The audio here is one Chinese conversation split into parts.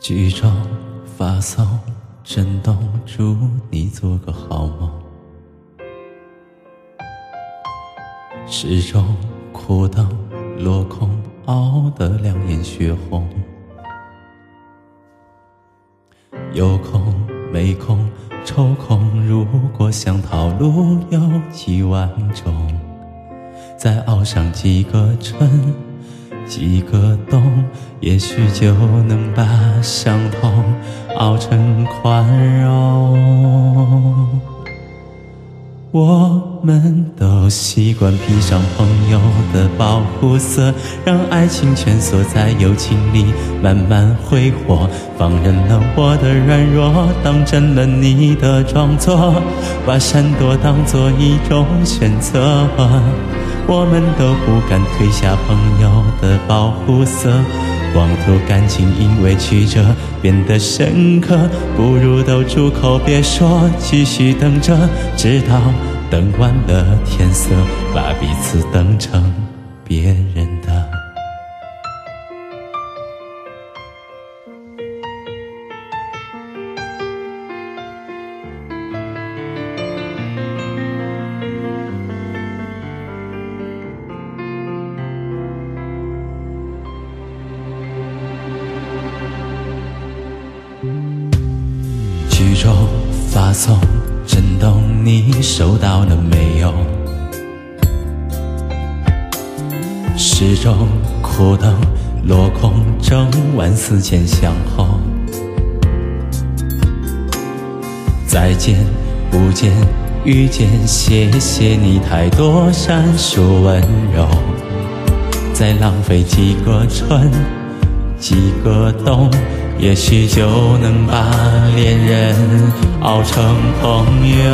剧中发送震动，祝你做个好梦。时钟苦等落空，熬得两眼血红。有空没空抽空，如果想套路有几万种，再熬上几个春。几个冬，也许就能把伤痛熬成宽容。我们都习惯披上朋友的保护色，让爱情蜷缩在友情里慢慢挥霍，放任了我的软弱，当真了你的装作，把闪躲当作一种选择。我们都不敢褪下朋友的保护色，妄图感情因为曲折。变得深刻，不如都住口别说，继续等着，直到等完了天色，把彼此等成别人。剧中发送震动，你收到了没有？时钟苦等落空，整晚思前想后。再见，不见，遇见，谢谢你太多闪烁温柔。再浪费几个春，几个冬。也许就能把恋人熬成朋友。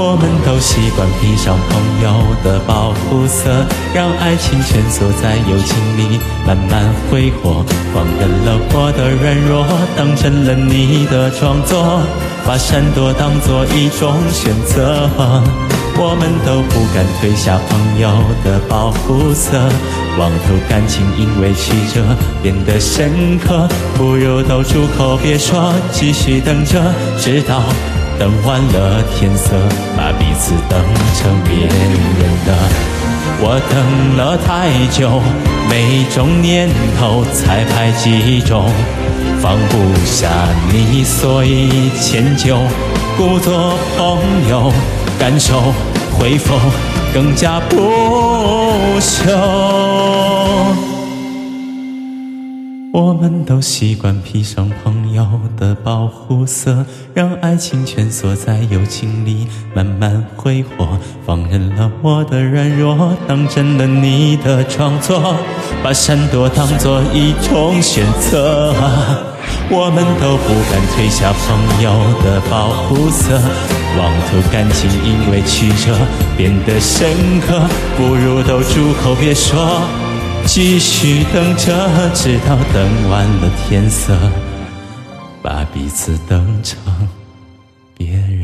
我们都习惯披上朋友的保护色，让爱情蜷缩在友情里慢慢挥霍，放任了我的软弱，当成了你的装作，把闪躲当作一种选择。我们都不敢褪下朋友的保护色，妄图感情因为曲折变得深刻，不如都住口别说，继续等着，直到等完了天色，把彼此等成别人的。我等了太久，每种念头才排几种，放不下你，所以迁就，故作朋友。感受会否更加不朽？我们都习惯披上朋友的保护色，让爱情蜷缩在友情里慢慢挥霍，放任了我的软弱，当真了你的装作，把闪躲当作一种选择。我们都不敢褪下朋友的保护色，妄图感情因为曲折变得深刻，不如都住口别说，继续等着，直到等完了天色，把彼此当成别人。